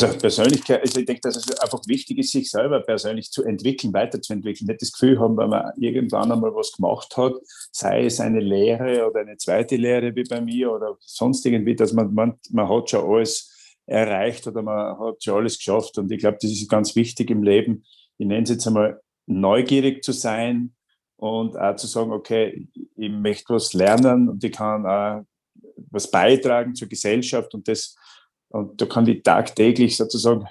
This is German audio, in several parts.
Also Persönlichkeit, also ich denke, dass es einfach wichtig ist, sich selber persönlich zu entwickeln, weiterzuentwickeln. Nicht das Gefühl haben, wenn man irgendwann einmal was gemacht hat, sei es eine Lehre oder eine zweite Lehre wie bei mir oder sonst irgendwie, dass man, man, man hat schon alles erreicht oder man hat schon alles geschafft. Und ich glaube, das ist ganz wichtig im Leben. Ich nenne es jetzt einmal neugierig zu sein und auch zu sagen, okay, ich möchte was lernen und ich kann auch was beitragen zur Gesellschaft und das und da kann ich tagtäglich sozusagen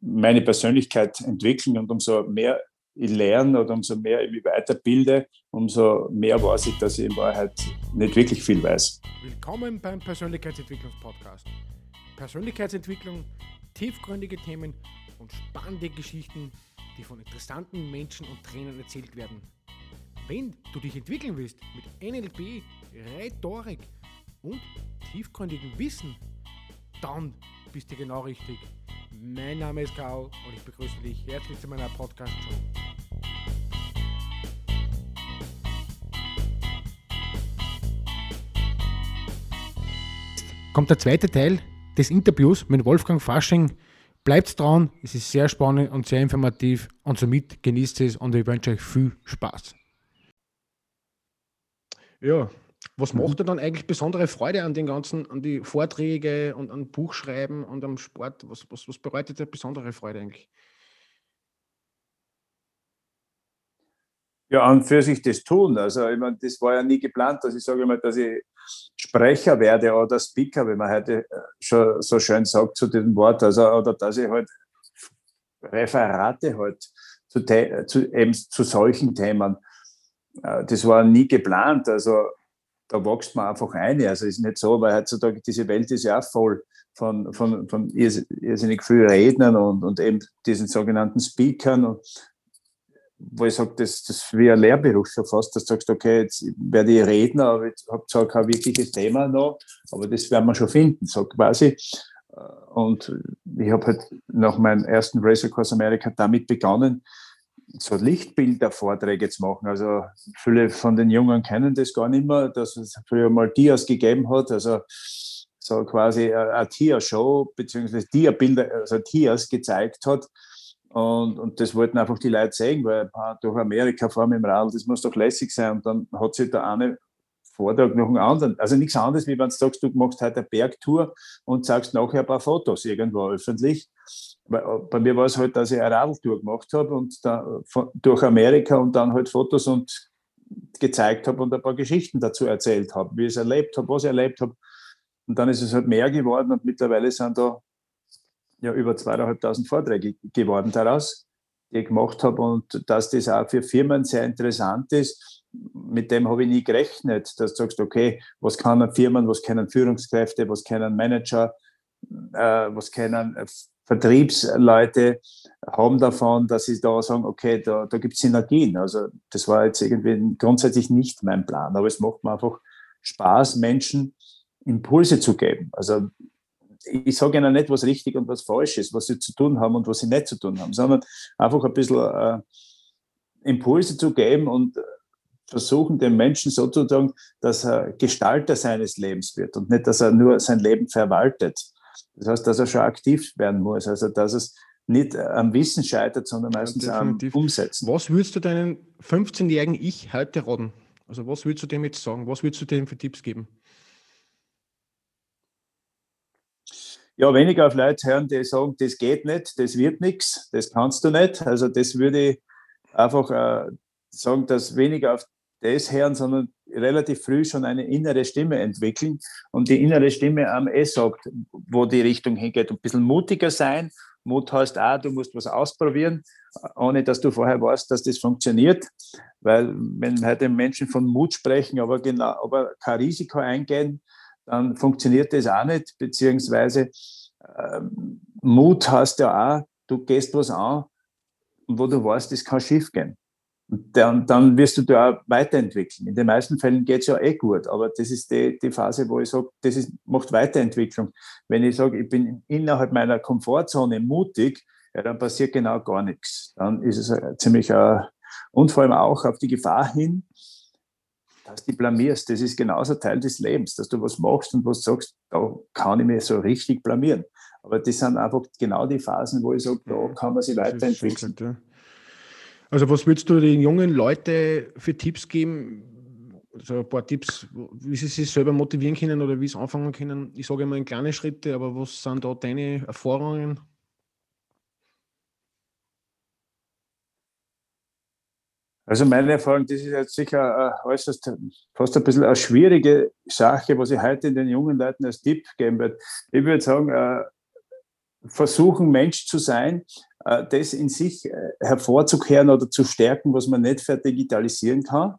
meine Persönlichkeit entwickeln und umso mehr ich lerne oder umso mehr ich mich weiterbilde, umso mehr weiß ich, dass ich in Wahrheit nicht wirklich viel weiß. Willkommen beim Persönlichkeitsentwicklungspodcast. Persönlichkeitsentwicklung, tiefgründige Themen und spannende Geschichten, die von interessanten Menschen und Trainern erzählt werden. Wenn du dich entwickeln willst mit NLP, Rhetorik und tiefgründigem Wissen, dann bist du genau richtig. Mein Name ist Karl und ich begrüße dich herzlich zu meiner Podcast-Show. Kommt der zweite Teil des Interviews mit Wolfgang Fasching. Bleibt dran, es ist sehr spannend und sehr informativ und somit genießt es und ich wünsche euch viel Spaß. Ja, was mhm. macht dir dann eigentlich besondere Freude an den ganzen, an die Vorträge und an Buchschreiben und am Sport? Was, was, was bereitet dir besondere Freude eigentlich? Ja, an für sich das tun. Also, ich meine, das war ja nie geplant, dass ich sage immer, dass ich Sprecher werde oder Speaker, wie man heute äh, schon so schön sagt zu diesem Wort. Also, oder dass ich halt Referate halt zu, zu, eben zu solchen Themen. Äh, das war nie geplant. Also, da wächst man einfach ein. Also ist nicht so, weil heutzutage diese Welt ist ja auch voll von, von, von irrsinnig vielen Rednern und, und eben diesen sogenannten Speakern. Und, wo ich sage, das, das ist wie ein Lehrberuf schon fast, dass du sagst, okay, jetzt werde ich Redner, aber ich habe zwar kein wirkliches Thema noch, aber das werden wir schon finden, so quasi. Und ich habe halt nach meinem ersten Race Across America damit begonnen, so Lichtbildervorträge zu machen. Also viele von den Jungen kennen das gar nicht mehr, dass es früher mal Dias gegeben hat, also so quasi eine Tia-Show, beziehungsweise Dia-Bilder, also Tias gezeigt hat. Und, und das wollten einfach die Leute sehen, weil durch Amerika fahren wir im Radl, das muss doch lässig sein. Und dann hat sich der eine Vortrag noch einen anderen. Also nichts anderes, wie wenn du sagst, du machst heute eine Bergtour und sagst nachher ein paar Fotos irgendwo öffentlich. Äh, bei mir war es halt, dass ich eine Radltour gemacht habe und da, von, durch Amerika und dann halt Fotos und gezeigt habe und ein paar Geschichten dazu erzählt habe, wie ich es erlebt habe, was ich erlebt habe. Und dann ist es halt mehr geworden und mittlerweile sind da ja über zweieinhalbtausend Vorträge geworden daraus, die ich gemacht habe und dass das auch für Firmen sehr interessant ist. Mit dem habe ich nie gerechnet, dass du sagst, okay, was kann Firmen, was können Führungskräfte, was können Manager, äh, was können Vertriebsleute haben davon, dass sie da sagen, okay, da, da gibt es Synergien. Also das war jetzt irgendwie grundsätzlich nicht mein Plan, aber es macht mir einfach Spaß, Menschen Impulse zu geben. Also ich sage ihnen nicht, was richtig und was falsch ist, was sie zu tun haben und was sie nicht zu tun haben, sondern einfach ein bisschen äh, Impulse zu geben und versuchen, den Menschen so zu sagen, dass er Gestalter seines Lebens wird und nicht, dass er nur sein Leben verwaltet. Das heißt, dass er schon aktiv werden muss. Also, dass es nicht am Wissen scheitert, sondern meistens ja, am Umsetzen. Was würdest du deinen 15-jährigen Ich heute raten? Also, was würdest du dem jetzt sagen? Was würdest du dem für Tipps geben? Ja, weniger auf Leute hören, die sagen, das geht nicht, das wird nichts, das kannst du nicht. Also, das würde ich einfach äh, sagen, dass weniger auf das hören, sondern relativ früh schon eine innere Stimme entwickeln und die innere Stimme am eh sagt, wo die Richtung hingeht. Ein bisschen mutiger sein. Mut heißt auch, du musst was ausprobieren, ohne dass du vorher weißt, dass das funktioniert. Weil wenn heute Menschen von Mut sprechen, aber, genau, aber kein Risiko eingehen, dann funktioniert das auch nicht. Beziehungsweise äh, Mut heißt ja auch, du gehst was an, wo du weißt, das kann schief gehen. Dann, dann wirst du da weiterentwickeln. In den meisten Fällen geht es ja eh gut, aber das ist die, die Phase, wo ich sage, das ist, macht Weiterentwicklung. Wenn ich sage, ich bin innerhalb meiner Komfortzone mutig, ja, dann passiert genau gar nichts. Dann ist es ziemlich, äh, und vor allem auch auf die Gefahr hin, dass du blamierst. Das ist genauso Teil des Lebens, dass du was machst und was sagst, da kann ich mir so richtig blamieren. Aber das sind einfach genau die Phasen, wo ich sage, da mhm. kann man sich weiterentwickeln. Also was würdest du den jungen Leuten für Tipps geben? Also ein paar Tipps, wie sie sich selber motivieren können oder wie sie anfangen können. Ich sage immer in kleine Schritte, aber was sind da deine Erfahrungen? Also meine Erfahrung, das ist jetzt sicher äh, äußerst, fast ein bisschen eine schwierige Sache, was ich heute den jungen Leuten als Tipp geben würde. Ich würde sagen, äh, versuchen, Mensch zu sein, das in sich hervorzukehren oder zu stärken, was man nicht verdigitalisieren kann,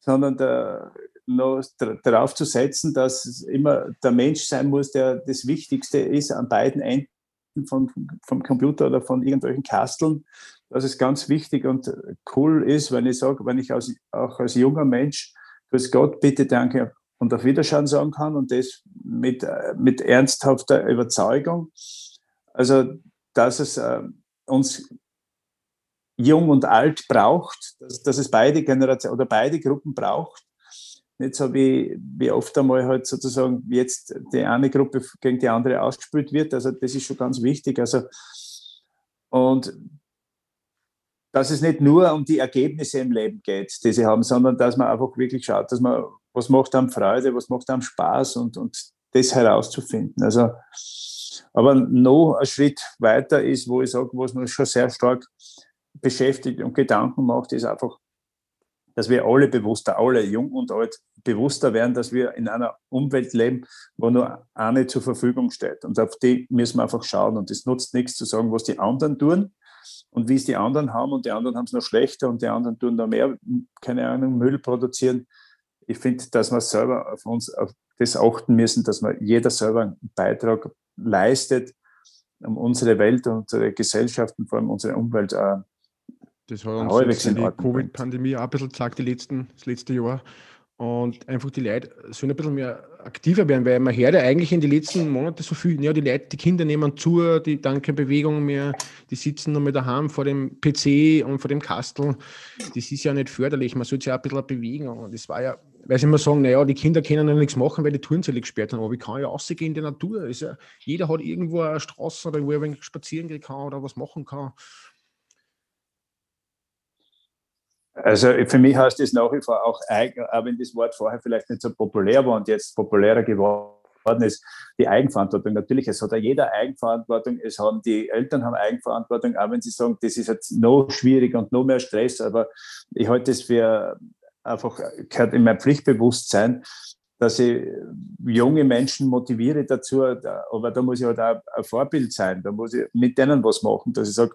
sondern da, noch darauf zu setzen, dass immer der Mensch sein muss, der das Wichtigste ist an beiden Enden vom, vom Computer oder von irgendwelchen Kasteln dass es ganz wichtig und cool ist, wenn ich sage, wenn ich als, auch als junger Mensch, grüß Gott, bitte, danke und auf Wiederschauen sagen kann und das mit, mit ernsthafter Überzeugung. Also, dass es äh, uns jung und alt braucht, dass, dass es beide Generationen oder beide Gruppen braucht. Nicht so wie, wie oft einmal halt sozusagen jetzt die eine Gruppe gegen die andere ausgespielt wird. Also das ist schon ganz wichtig. Also und dass es nicht nur um die Ergebnisse im Leben geht, die sie haben, sondern dass man einfach wirklich schaut, dass man, was macht einem Freude, was macht einem Spaß und, und das herauszufinden. Also, aber noch ein Schritt weiter ist, wo ich sage, was man schon sehr stark beschäftigt und Gedanken macht, ist einfach, dass wir alle bewusster, alle jung und alt, bewusster werden, dass wir in einer Umwelt leben, wo nur eine zur Verfügung steht. Und auf die müssen wir einfach schauen. Und es nutzt nichts zu sagen, was die anderen tun, und wie es die anderen haben und die anderen haben es noch schlechter und die anderen tun da mehr, keine Ahnung, Müll produzieren. Ich finde, dass wir selber auf uns auf das achten müssen, dass wir jeder selber einen Beitrag leistet, um unsere Welt und unsere Gesellschaft und vor allem unsere Umwelt äh, das hat uns in die Covid-Pandemie auch ein bisschen gesagt, die letzten, das letzte Jahr. Und einfach die Leute sollen ein bisschen mehr aktiver werden, weil man hört ja eigentlich in den letzten Monaten so viel, ja, die Leute, die Kinder nehmen zu, die dann keine Bewegung mehr, die sitzen noch mal daheim vor dem PC und vor dem Kastel. Das ist ja nicht förderlich, man sollte sich auch ein bisschen bewegen. Und das war ja, weil sie immer sagen, naja, die Kinder können ja nichts machen, weil die Turnsäle gesperrt sind. Aber ich kann ja rausgehen in die Natur. Ja, jeder hat irgendwo eine Straße oder wo er spazieren gehen kann oder was machen kann. Also für mich heißt das nach wie vor auch, auch wenn das Wort vorher vielleicht nicht so populär war und jetzt populärer geworden ist, die Eigenverantwortung. Natürlich, es hat ja jeder Eigenverantwortung, es haben die Eltern haben Eigenverantwortung, auch wenn sie sagen, das ist jetzt noch schwieriger und noch mehr Stress, aber ich halte es für einfach, gehört in mein Pflichtbewusstsein, dass ich junge Menschen motiviere dazu, aber da muss ich halt auch ein Vorbild sein, da muss ich mit denen was machen, dass ich sage,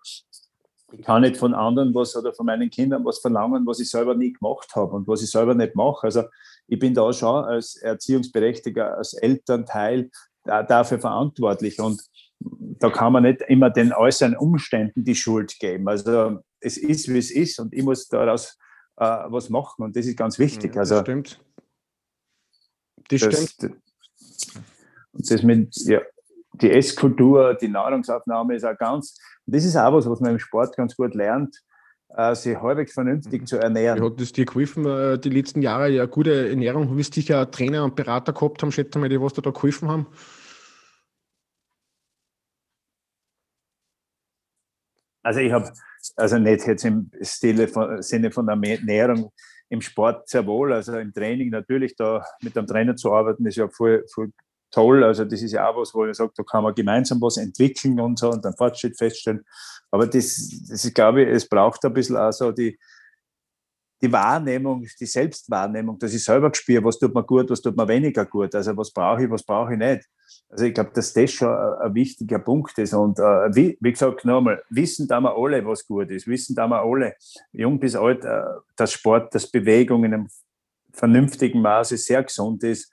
ich kann nicht von anderen was oder von meinen Kindern was verlangen, was ich selber nie gemacht habe und was ich selber nicht mache. Also ich bin da schon als Erziehungsberechtigter, als Elternteil dafür verantwortlich und da kann man nicht immer den äußeren Umständen die Schuld geben. Also es ist, wie es ist und ich muss daraus äh, was machen und das ist ganz wichtig. das also, stimmt. Das, das stimmt. Und das mit, ja, die Esskultur, die Nahrungsaufnahme ist auch ganz, das ist auch was, was man im Sport ganz gut lernt, äh, sich halbwegs vernünftig mhm. zu ernähren. Wie hat es dir geholfen, äh, die letzten Jahre ja gute Ernährung? Du wirst sicher Trainer und Berater gehabt haben, schätze mal, die was da geholfen haben. Also ich habe, also nicht jetzt im Stile von, Sinne von Ernährung, im Sport sehr wohl, also im Training natürlich, da mit einem Trainer zu arbeiten, ist ja voll, voll toll. Also das ist ja auch was, wo ich sage, da kann man gemeinsam was entwickeln und so und dann Fortschritt feststellen. Aber das, das ist, glaube ich, es braucht ein bisschen auch so die, die Wahrnehmung, die Selbstwahrnehmung, dass ich selber spüre, was tut mir gut, was tut mir weniger gut. Also was brauche ich, was brauche ich nicht. Also ich glaube, dass das schon ein, wichtiger Punkt ist. Und äh, wie, wie gesagt, nochmal, wissen da wir alle, was gut ist. Wissen da wir alle, jung bis alt, äh, dass Sport, dass Bewegung in einem vernünftigen Maße sehr gesund ist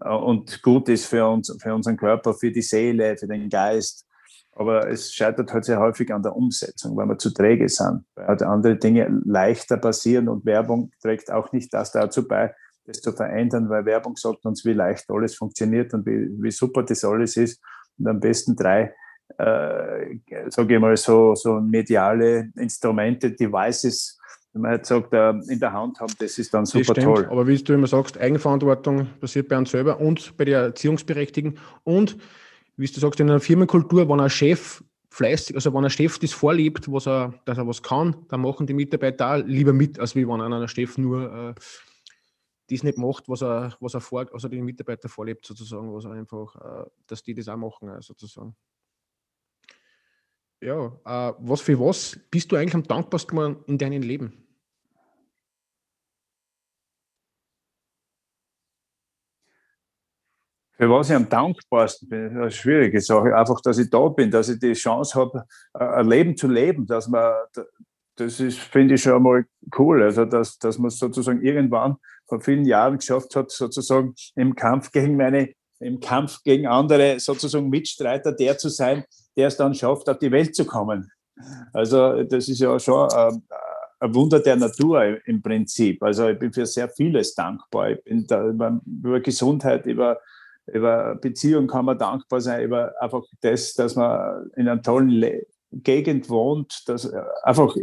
äh, und gut ist für, uns, für unseren Körper, für die Seele, für den Geist. Aber es scheitert halt sehr häufig an der Umsetzung, weil wir zu träge sind, weil halt andere Dinge leichter passieren und Werbung trägt auch nicht das dazu bei, das zu verändern, weil Werbung sagt uns, wie leicht alles funktioniert und wie, wie super das alles ist. Und am besten drei, äh, sage ich mal, so, so mediale Instrumente, Devices wenn man halt sagt, äh, in der Hand haben, das ist dann super toll. Aber wie du immer sagst, Eigenverantwortung passiert bei uns selber und bei der Erziehungsberechtigten und wie du sagst, in einer Firmenkultur, wenn ein Chef fleißig, also wenn ein Chef das vorlebt, was er, dass er was kann, dann machen die Mitarbeiter auch lieber mit, als wie wenn ein Chef nur äh, das nicht macht, was er, was er vor, also den Mitarbeiter vorlebt, sozusagen, was einfach, äh, dass die das auch machen, äh, sozusagen. Ja, äh, was für was bist du eigentlich am dankbarsten in deinem Leben? Für was ich am dankbarsten bin, ist eine schwierige Sache. Einfach, dass ich da bin, dass ich die Chance habe, ein Leben zu leben, dass man, das ist, finde ich schon einmal cool. Also, dass, dass man sozusagen irgendwann vor vielen Jahren geschafft hat, sozusagen im Kampf gegen meine, im Kampf gegen andere sozusagen Mitstreiter der zu sein, der es dann schafft, auf die Welt zu kommen. Also, das ist ja schon ein, ein Wunder der Natur im Prinzip. Also, ich bin für sehr vieles dankbar. Ich bin da über, über Gesundheit, über über Beziehungen kann man dankbar sein, über einfach das, dass man in einer tollen Le Gegend wohnt, dass äh, einfach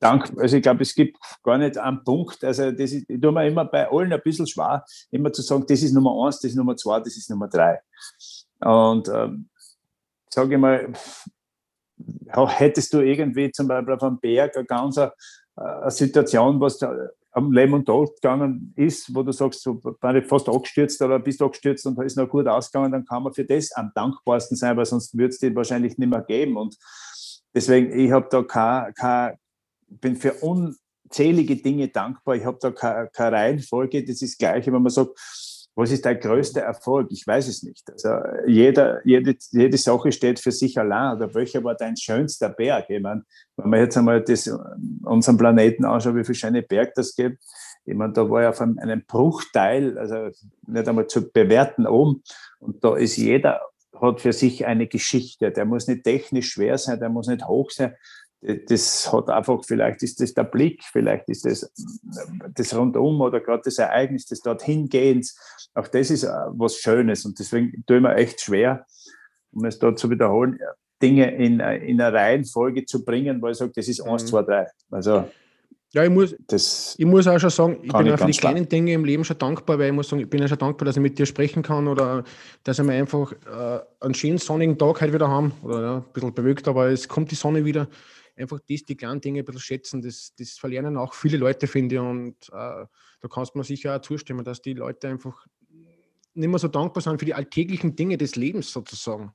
Dank, also ich glaube, es gibt gar nicht einen Punkt, also das ist, ich tue mir immer bei allen ein bisschen schwer, immer zu sagen, das ist Nummer eins, das ist Nummer zwei, das ist Nummer drei. Und ähm, sage ich mal, hättest du irgendwie zum Beispiel auf einem Berg eine ganz eine, äh, eine Situation, was da am Leben und Tod gegangen ist, wo du sagst, du bist fast abgestürzt oder bist abgestürzt und ist noch gut ausgegangen, dann kann man für das am dankbarsten sein, weil sonst würde es dir wahrscheinlich nicht mehr geben. Und deswegen, ich habe da kein, kein, bin für unzählige Dinge dankbar. Ich habe da keine, keine Reihenfolge. Das ist gleich, wenn man sagt, was ist dein größter Erfolg? Ich weiß es nicht. Also jeder, jede, jede Sache steht für sich allein. Oder welcher war dein schönster Berg? Ich meine, wenn man jetzt einmal das, unseren Planeten anschaut, wie viele schöne Berge das gibt, ich meine, da war ja auf einem Bruchteil, also nicht einmal zu bewerten oben. Und da ist jeder, hat für sich eine Geschichte. Der muss nicht technisch schwer sein, der muss nicht hoch sein das hat einfach, vielleicht ist das der Blick, vielleicht ist das das Rundum oder gerade das Ereignis des Dorthingehens. Auch das ist äh, was Schönes und deswegen tue ich mir echt schwer, um es dort zu wiederholen, Dinge in, äh, in eine Reihenfolge zu bringen, weil ich sage, das ist eins, mhm. zwei, drei. Also, ja, ich muss, das ich muss auch schon sagen, ich bin auch für die kleinen Dinge im Leben schon dankbar, weil ich muss sagen, ich bin ja schon dankbar, dass ich mit dir sprechen kann oder dass wir einfach äh, einen schönen sonnigen Tag heute wieder haben. Oder ja, ein bisschen bewölkt, aber es kommt die Sonne wieder einfach das, die kleinen Dinge ein bisschen schätzen. Das, das verlernen auch viele Leute, finde ich. Und äh, da kannst du mir sicher auch zustimmen, dass die Leute einfach nicht mehr so dankbar sind für die alltäglichen Dinge des Lebens sozusagen.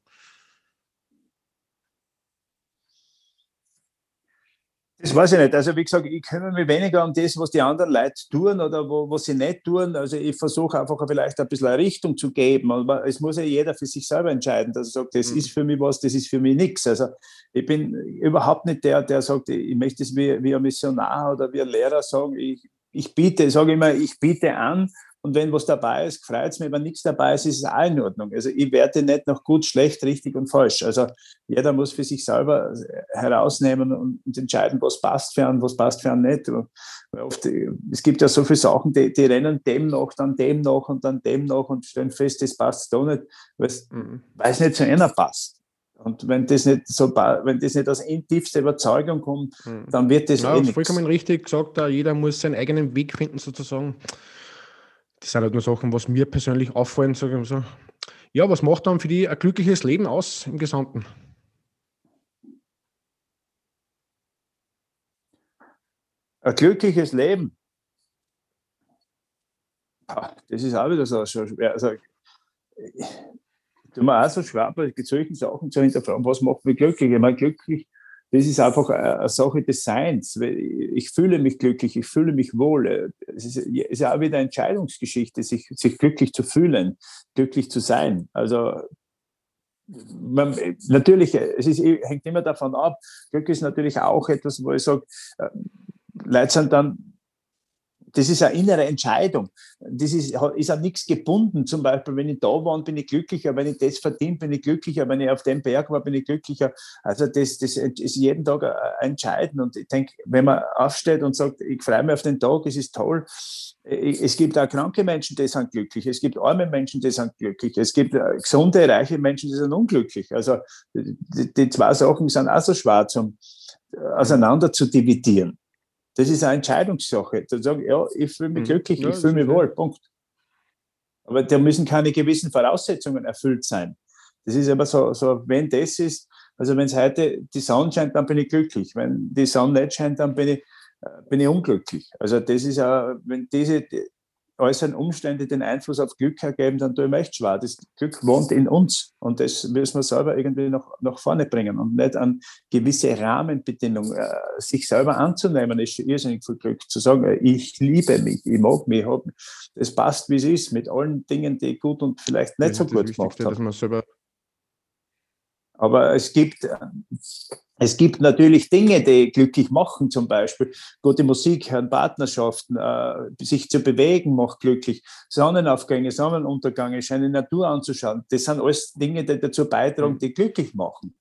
Das weiß ich nicht. Also wie gesagt, ich kümmere mich weniger um das, was die anderen Leute tun oder wo, was sie nicht tun. Also ich versuche einfach vielleicht ein bisschen eine Richtung zu geben. Aber es muss ja jeder für sich selber entscheiden, dass er sagt, das mhm. ist für mich was, das ist für mich nichts. Also ich bin überhaupt nicht der, der sagt, ich möchte es wie, wie ein Missionar oder wie ein Lehrer sagen, ich, ich biete, ich sage immer, ich biete an und wenn was dabei ist, freut es mich. Wenn nichts dabei ist, ist es auch in Ordnung. Also ich werte nicht nach gut, schlecht, richtig und falsch. Also jeder muss für sich selber herausnehmen und entscheiden, was passt für einen, was passt für einen nicht. Oft, es gibt ja so viele Sachen, die, die rennen dem noch, dann dem noch und dann dem noch und stellen fest, das passt da nicht, weil es mhm. nicht zu einer passt. Und wenn das nicht so, wenn das nicht aus tiefster Überzeugung kommt, mhm. dann wird das ja, eh vollkommen richtig gesagt, jeder muss seinen eigenen Weg finden sozusagen das sind halt nur Sachen, was mir persönlich auffallen. Sage ich so. Ja, was macht dann für dich ein glückliches Leben aus im Gesamten? Ein glückliches Leben. Das ist auch wieder so schwer. Also, tue mir auch so schwer, bei solchen Sachen zu hinterfragen, was macht mich glücklich? Ich meine, glücklich das ist einfach eine Sache des Seins. Ich fühle mich glücklich, ich fühle mich wohl. Es ist, ist ja auch wieder eine Entscheidungsgeschichte, sich, sich glücklich zu fühlen, glücklich zu sein. Also man, natürlich, es ist, hängt immer davon ab. Glück ist natürlich auch etwas, wo ich sage, äh, Leute sind dann das ist eine innere Entscheidung. Das ist, ist an nichts gebunden. Zum Beispiel, wenn ich da war, bin ich glücklicher. Wenn ich das verdient, bin ich glücklicher. Wenn ich auf dem Berg war, bin ich glücklicher. Also das, das ist jeden Tag entscheidend. Und ich denke, wenn man aufsteht und sagt, ich freue mich auf den Tag, es ist toll. Es gibt auch kranke Menschen, die sind glücklich. Es gibt arme Menschen, die sind glücklich. Es gibt äh, gesunde, reiche Menschen, die sind unglücklich. Also die, die zwei Sachen sind auch so schwer zum äh, auseinander zu dividieren. Das ist eine Entscheidungssache. Zu sagen, ja, ich fühle mich mhm. glücklich, ja, ich fühle mich wohl, Punkt. Aber da müssen keine gewissen Voraussetzungen erfüllt sein. Das ist aber so, so wenn das ist, also wenn es heute die Sonne scheint, dann bin ich glücklich. Wenn die Sonne nicht scheint, dann bin ich, äh, bin ich unglücklich. Also das ist auch, wenn diese äußeren Umstände den Einfluss auf Glück ergeben, dann tue ich mir echt schwer. Das Glück wohnt in uns und das müssen wir selber irgendwie noch nach vorne bringen und nicht an gewisse Rahmenbedingungen. Äh, sich selber anzunehmen, ist schon irrsinnig viel Glück. Zu sagen, äh, ich liebe mich, ich mag mich, das passt, wie es ist, mit allen Dingen, die ich gut und vielleicht nicht so gut gemacht habe. Aber es gibt, äh, es gibt natürlich Dinge, die glücklich machen, zum Beispiel gute Musik hören, Partnerschaften, äh, sich zu bewegen macht glücklich, Sonnenaufgänge, Sonnenuntergänge, schöne Natur anzuschauen. Das sind alles Dinge, die dazu beitragen, die glücklich machen.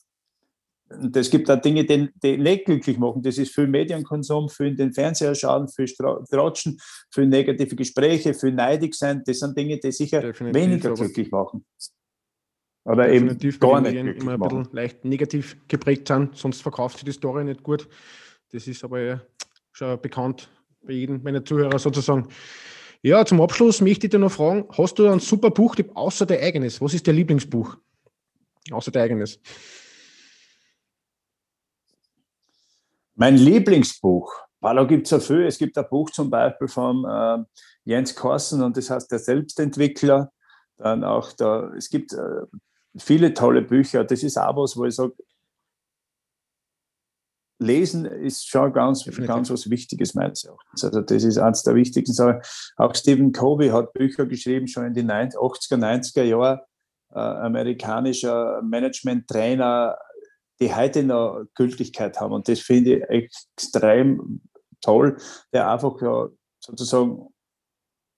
Und es gibt auch Dinge, die, die nicht glücklich machen. Das ist viel Medienkonsum, viel in den Fernseher schauen, viel Tratschen, viel negative Gespräche, viel neidig sein. Das sind Dinge, die sicher Definitiv, weniger glücklich machen. Oder Definitiv, eben gar nicht immer ein bisschen leicht negativ geprägt sind, sonst verkauft sich die Story nicht gut. Das ist aber ja schon bekannt bei jedem meiner Zuhörer sozusagen. Ja, zum Abschluss möchte ich dir noch fragen, hast du ein super Buchtipp außer dein eigenes? Was ist dein Lieblingsbuch? Außer dein eigenes. Mein Lieblingsbuch, da gibt es ja viel. Es gibt ein Buch zum Beispiel von äh, Jens Korsen und das heißt Der Selbstentwickler. Dann auch da, es gibt äh, viele tolle Bücher. Das ist auch was, wo ich sage, Lesen ist schon ganz, ganz was Wichtiges meines Erachtens. Also das ist eines der wichtigsten Sachen. Auch Stephen Covey hat Bücher geschrieben, schon in den 80er, 90er Jahren, äh, amerikanischer Management-Trainer, die heute noch Gültigkeit haben. Und das finde ich extrem toll, der einfach ja sozusagen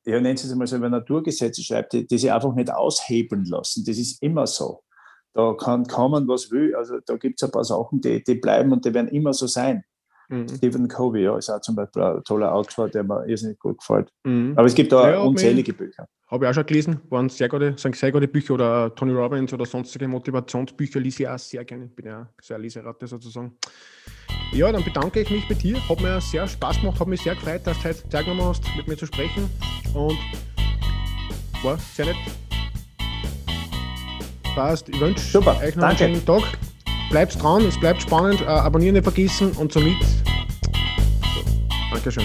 ja, Sie es mal so, über Naturgesetze schreibt, die, die sie einfach nicht aushebeln lassen. Das ist immer so. Da kann kommen, was will. Also da gibt es ein paar Sachen, die, die bleiben und die werden immer so sein. Mhm. Stephen Covey, ja, ist auch zum Beispiel ein toller Autor, der mir irrsinnig gut gefällt. Mhm. Aber es gibt da ja, unzählige Bücher. Habe ich auch schon gelesen, waren sehr gute, sind sehr gute Bücher oder Tony Robbins oder sonstige Motivationsbücher lese ich auch sehr gerne. Ich bin ja sehr Leseratte sozusagen. Ja, dann bedanke ich mich bei dir. Hat mir sehr Spaß gemacht, hat mich sehr gefreut, dass du heute Zeit genommen hast, mit mir zu sprechen. Und war sehr nett. Passt. Ich wünsche Super, euch noch danke. einen schönen Tag. Bleibt dran, es bleibt spannend. Äh, abonnieren nicht vergessen und somit. So, Dankeschön.